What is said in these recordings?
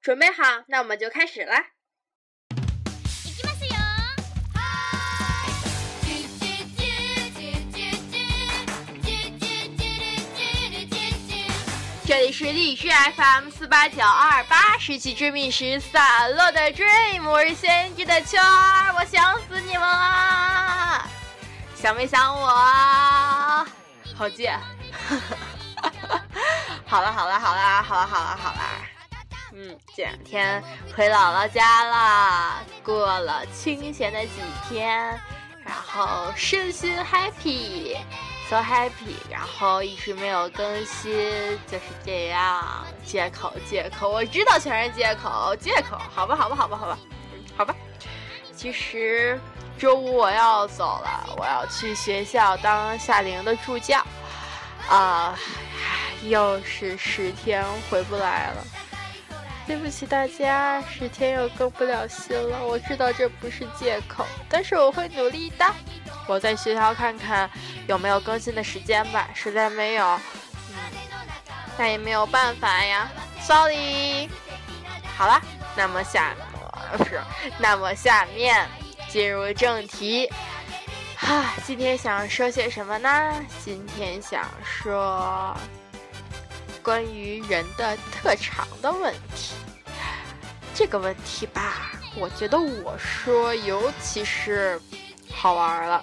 准备好，那我们就开始啦。这里是荔枝 FM 四八九二八，失去致命时散落的 Dream，我是先知的秋儿，我想死你们了，想没想我？好贱！好了好了好了好了好了好了，嗯，这两天回姥姥家了，过了清闲的几天，然后身心 happy。so happy，然后一直没有更新，就是这样，借口借口，我知道全是借口借口，好吧好吧好吧好吧，好吧，其实周五我要走了，我要去学校当夏令营的助教，啊，又是十天回不来了，对不起大家，十天又更不了新了，我知道这不是借口，但是我会努力的。我在学校看看有没有更新的时间吧，实在没有，嗯，那也没有办法呀，sorry。好了，那么下不是，那么下面进入正题。哈，今天想说些什么呢？今天想说关于人的特长的问题。这个问题吧，我觉得我说尤其是好玩了。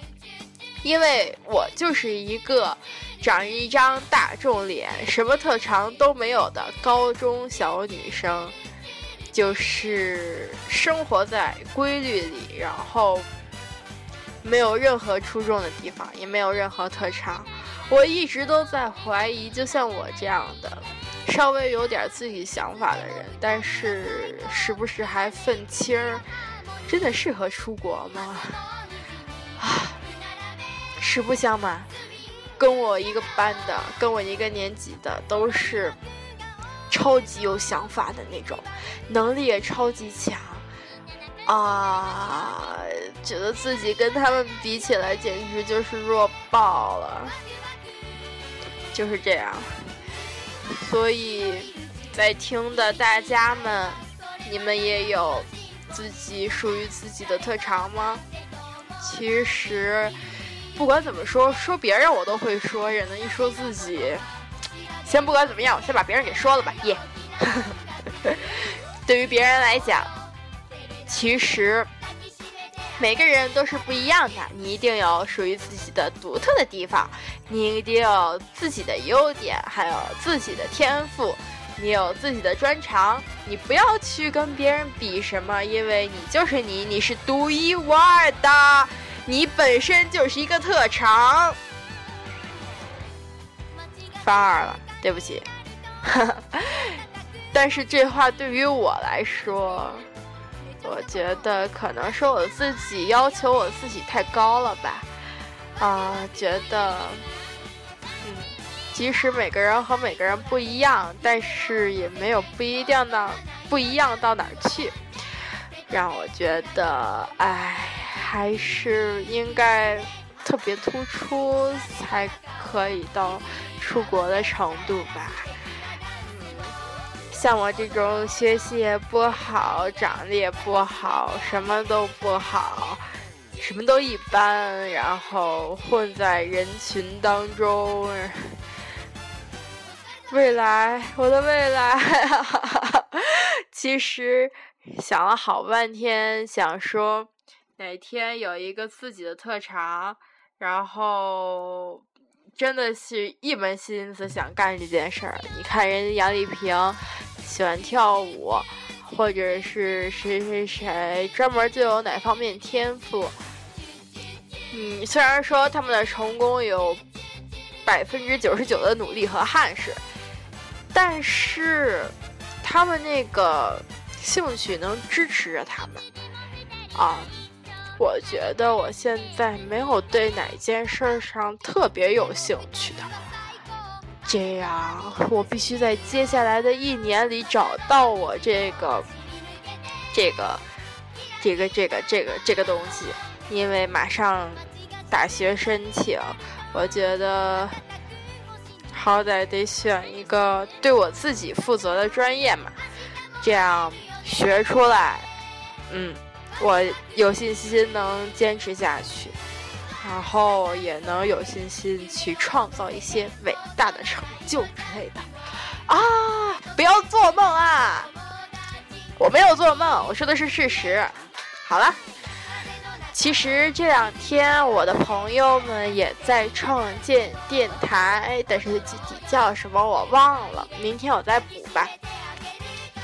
因为我就是一个长一张大众脸、什么特长都没有的高中小女生，就是生活在规律里，然后没有任何出众的地方，也没有任何特长。我一直都在怀疑，就像我这样的稍微有点自己想法的人，但是时不时还愤青儿，真的适合出国吗？啊！实不相瞒，跟我一个班的，跟我一个年级的，都是超级有想法的那种，能力也超级强啊！觉得自己跟他们比起来，简直就是弱爆了。就是这样，所以在听的大家们，你们也有自己属于自己的特长吗？其实。不管怎么说，说别人我都会说，人呢一说自己，先不管怎么样，我先把别人给说了吧，耶。对于别人来讲，其实每个人都是不一样的，你一定有属于自己的独特的地方，你一定有自己的优点，还有自己的天赋，你有自己的专长，你不要去跟别人比什么，因为你就是你，你是独一无二的。你本身就是一个特长，翻二了，对不起。但是这话对于我来说，我觉得可能是我自己要求我自己太高了吧。啊，觉得，嗯，即使每个人和每个人不一样，但是也没有不一定到不一样到哪儿去，让我觉得，唉。还是应该特别突出才可以到出国的程度吧。嗯，像我这种学习也不好，长得也不好，什么都不好，什么都一般，然后混在人群当中，未来，我的未来，其实想了好半天，想说。哪天有一个自己的特长，然后真的是一门心思想干这件事儿。你看人家杨丽萍喜欢跳舞，或者是谁谁谁专门就有哪方面天赋。嗯，虽然说他们的成功有百分之九十九的努力和汗水，但是他们那个兴趣能支持着他们啊。我觉得我现在没有对哪件事儿上特别有兴趣的，这样我必须在接下来的一年里找到我这个、这个、这个、这个、这个、这个东西，因为马上大学申请，我觉得好歹得选一个对我自己负责的专业嘛。这样学出来，嗯，我有信心能坚持下去，然后也能有信心去创造一些伟大的成就之类的。啊！不要做梦啊！我没有做梦，我说的是事实。好了。其实这两天我的朋友们也在创建电台，但是具体叫什么我忘了，明天我再补吧。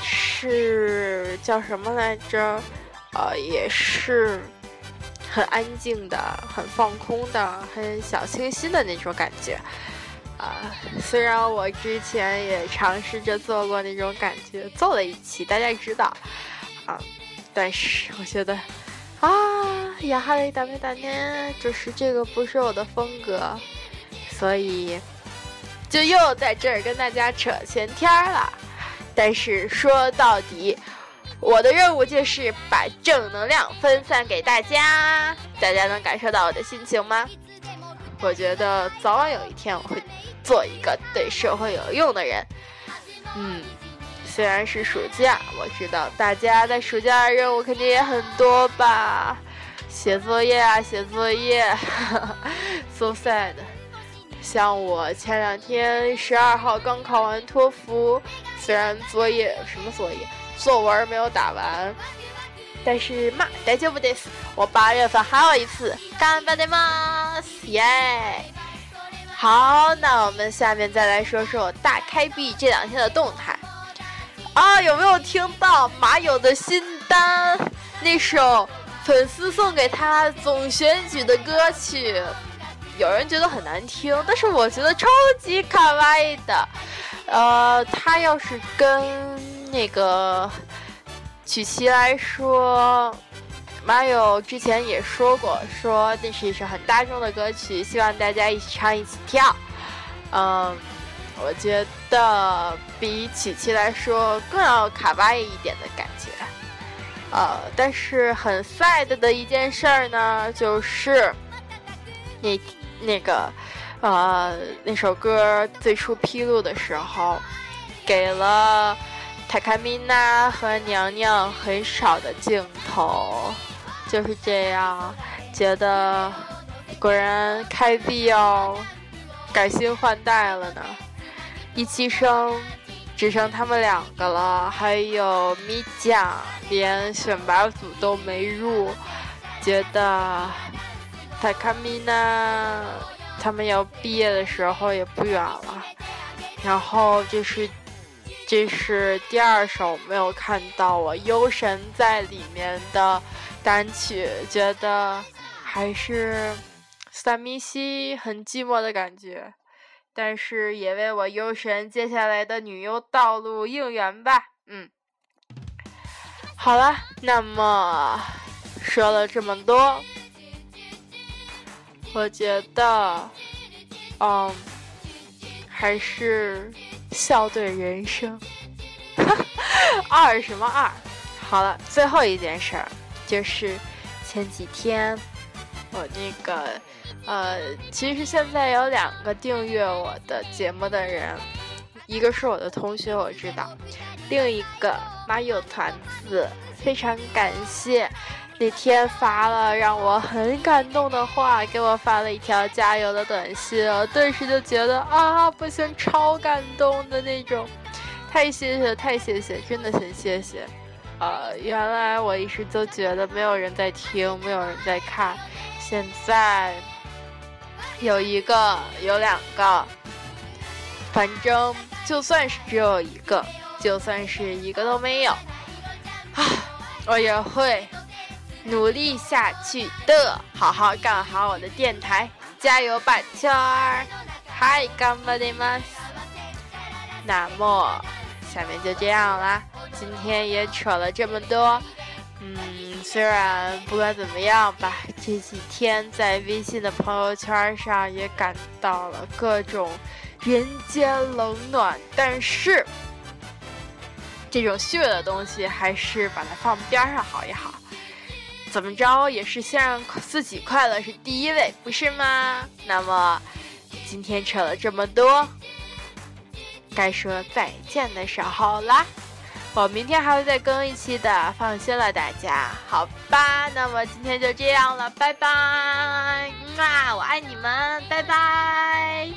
是叫什么来着？呃，也是很安静的、很放空的、很小清新的那种感觉。啊，虽然我之前也尝试着做过那种感觉，做了一期，大家也知道啊，但是我觉得。啊呀哈雷达咩达咩，就是这个不是我的风格，所以就又在这儿跟大家扯闲天儿了。但是说到底，我的任务就是把正能量分散给大家。大家能感受到我的心情吗？我觉得早晚有一天我会做一个对社会有用的人。嗯。虽然是暑假，我知道大家在暑假的任务肯定也很多吧，写作业啊，写作业，so sad。像我前两天十二号刚考完托福，虽然作业什么作业，作文没有打完，但是嘛，大丈夫的我八月份还有一次，干巴的嘛，耶！好，那我们下面再来说说大开闭这两天的动态。啊，有没有听到马友的新单？那首粉丝送给他总选举的歌曲，有人觉得很难听，但是我觉得超级卡哇伊的。呃，他要是跟那个曲奇来说，马友之前也说过，说那是一首很大众的歌曲，希望大家一起唱一起跳。嗯。我觉得比曲奇来说更要卡哇伊一点的感觉，呃，但是很 sad 的一件事儿呢，就是那那个呃那首歌最初披露的时候，给了塔卡米娜和娘娘很少的镜头，就是这样，觉得果然开闭要改新换代了呢。一期生只剩他们两个了，还有米酱，连选拔组都没入。觉得塔卡米娜他们要毕业的时候也不远了。然后这是这是第二首没有看到我忧神在里面的单曲，觉得还是萨米西很寂寞的感觉。但是也为我优神接下来的女优道路应援吧。嗯，好了，那么说了这么多，我觉得，嗯，还是笑对人生。二什么二？好了，最后一件事儿就是前几天我那个。呃，其实现在有两个订阅我的节目的人，一个是我的同学，我知道，另一个马友团子，非常感谢，那天发了让我很感动的话，给我发了一条加油的短信，我顿时就觉得啊，不行，超感动的那种，太谢谢，太谢谢，真的很谢谢。呃，原来我一直都觉得没有人在听，没有人在看，现在。有一个，有两个，反正就算是只有一个，就算是一个都没有，啊，我也会努力下去的，好好干好我的电台，加油吧，圈儿！嗨，干巴的吗？那么，下面就这样啦，今天也扯了这么多。嗯，虽然不管怎么样吧，这几天在微信的朋友圈上也感到了各种人间冷暖，但是这种虚伪的东西还是把它放边上好也好。怎么着也是先让自己快乐是第一位，不是吗？那么今天扯了这么多，该说再见的时候啦。我明天还会再更一期的，放心了大家，好吧？那么今天就这样了，拜拜，啊，我爱你们，拜拜。